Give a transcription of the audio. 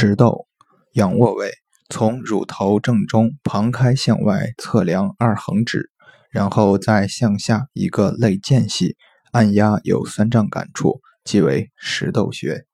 石豆，仰卧位，从乳头正中旁开向外测量二横指，然后再向下一个肋间隙按压有酸胀感处，即为石豆穴。